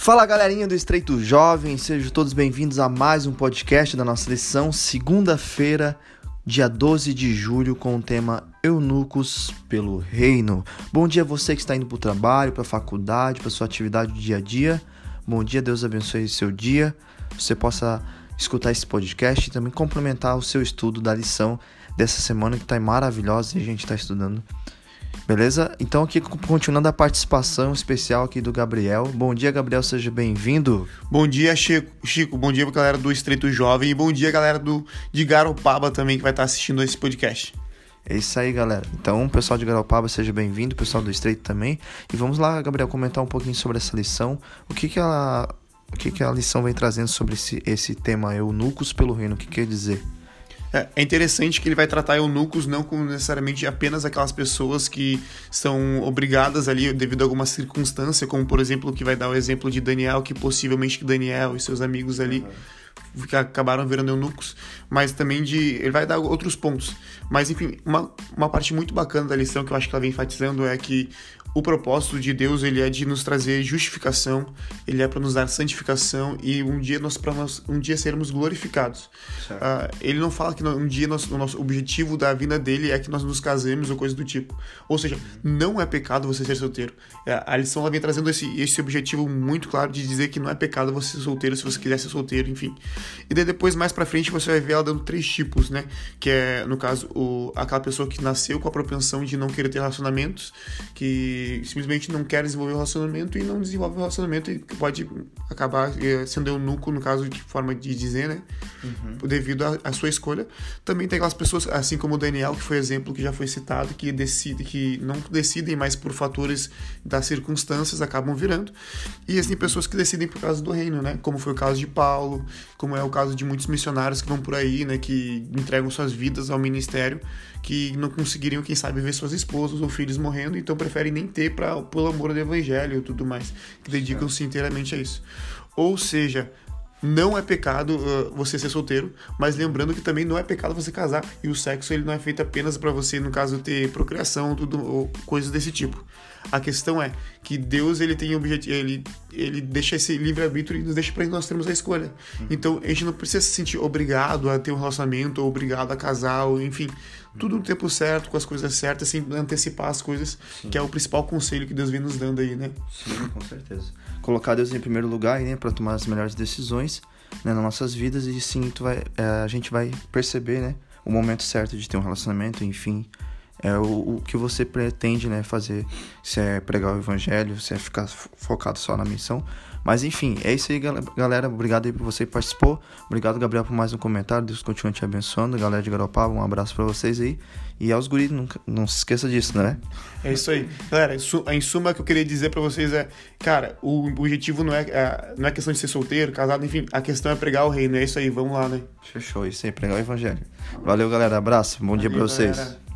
Fala galerinha do Estreito Jovem, sejam todos bem-vindos a mais um podcast da nossa lição, segunda-feira, dia 12 de julho, com o tema Eunucos pelo Reino. Bom dia a você que está indo para o trabalho, para a faculdade, para sua atividade do dia a dia. Bom dia, Deus abençoe seu dia. Você possa escutar esse podcast e também complementar o seu estudo da lição dessa semana que está maravilhosa e a gente está estudando Beleza? Então aqui continuando a participação especial aqui do Gabriel. Bom dia, Gabriel, seja bem-vindo. Bom dia, Chico. Chico. Bom dia pra galera do Estreito Jovem e bom dia, galera do de Garopaba também que vai estar assistindo esse podcast. É isso aí, galera. Então, pessoal de Garopaba, seja bem-vindo, pessoal do Estreito também. E vamos lá, Gabriel, comentar um pouquinho sobre essa lição. O que que ela, o que que a lição vem trazendo sobre esse, esse tema eunucos pelo reino? O que quer dizer? É, é interessante que ele vai tratar eunucos não como necessariamente apenas aquelas pessoas que são obrigadas ali devido a alguma circunstância, como por exemplo, que vai dar o exemplo de Daniel, que possivelmente Daniel e seus amigos ali uhum. Acabaram virando eunucos, mas também de. Ele vai dar outros pontos. Mas enfim, uma, uma parte muito bacana da lição que eu acho que ela vem enfatizando é que o propósito de Deus ele é de nos trazer justificação, ele é para nos dar santificação e um dia nós para nós um dia sermos glorificados. Uh, ele não fala que um dia nós, o nosso objetivo da vida dele é que nós nos casemos ou coisa do tipo. Ou seja, não é pecado você ser solteiro. É, a lição ela vem trazendo esse, esse objetivo muito claro de dizer que não é pecado você ser solteiro se você quiser ser solteiro, enfim. E daí depois mais para frente você vai ver ela dando três tipos, né? Que é no caso o, aquela pessoa que nasceu com a propensão de não querer ter relacionamentos, que simplesmente não quer desenvolver o relacionamento e não desenvolve o relacionamento e pode acabar eh, sendo eunuco, no caso de forma de dizer, né? Uhum. Devido à sua escolha. Também tem aquelas pessoas, assim como o Daniel, que foi exemplo que já foi citado, que decide, que não decidem mais por fatores das circunstâncias, acabam virando. E assim, pessoas que decidem por causa do reino, né? Como foi o caso de Paulo, como é o caso de muitos missionários que vão por aí, né? Que entregam suas vidas ao ministério, que não conseguiriam, quem sabe, ver suas esposas ou filhos morrendo, então preferem nem ter pra, pelo amor do evangelho e tudo mais, que dedicam-se inteiramente a isso. Ou seja, não é pecado uh, você ser solteiro, mas lembrando que também não é pecado você casar e o sexo ele não é feito apenas para você, no caso, ter procriação, tudo ou coisas desse tipo. A questão é que Deus ele tem objetivo, ele ele deixa esse livre arbítrio e nos deixa para nós termos a escolha. Uhum. Então a gente não precisa se sentir obrigado a ter um relacionamento, ou obrigado a casar, ou enfim, tudo no tempo certo, com as coisas certas, sem antecipar as coisas, Sim. que é o principal conselho que Deus vem nos dando aí, né? Sim, com certeza. Colocar Deus em primeiro lugar, né, para tomar as melhores decisões né, nas nossas vidas e sim, tu vai, é, a gente vai perceber, né, o momento certo de ter um relacionamento, enfim, é o, o que você pretende, né, fazer, se é pregar o evangelho, se é ficar focado só na missão, mas enfim, é isso aí, galera. Obrigado aí por você que participou. Obrigado, Gabriel, por mais um comentário. Deus continue te abençoando. Galera de Garopaba, um abraço para vocês aí. E aos guris, nunca, não se esqueça disso, né? É isso aí. Galera, em suma, o que eu queria dizer para vocês é, cara, o objetivo não é, é, não é questão de ser solteiro, casado, enfim, a questão é pregar o reino. É isso aí, vamos lá, né? Fechou, isso aí, pregar o evangelho. Valeu, galera. Abraço. Bom Valeu, dia para vocês. Galera.